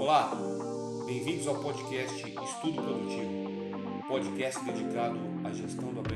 Olá, bem-vindos ao podcast Estudo Produtivo, podcast dedicado à gestão do.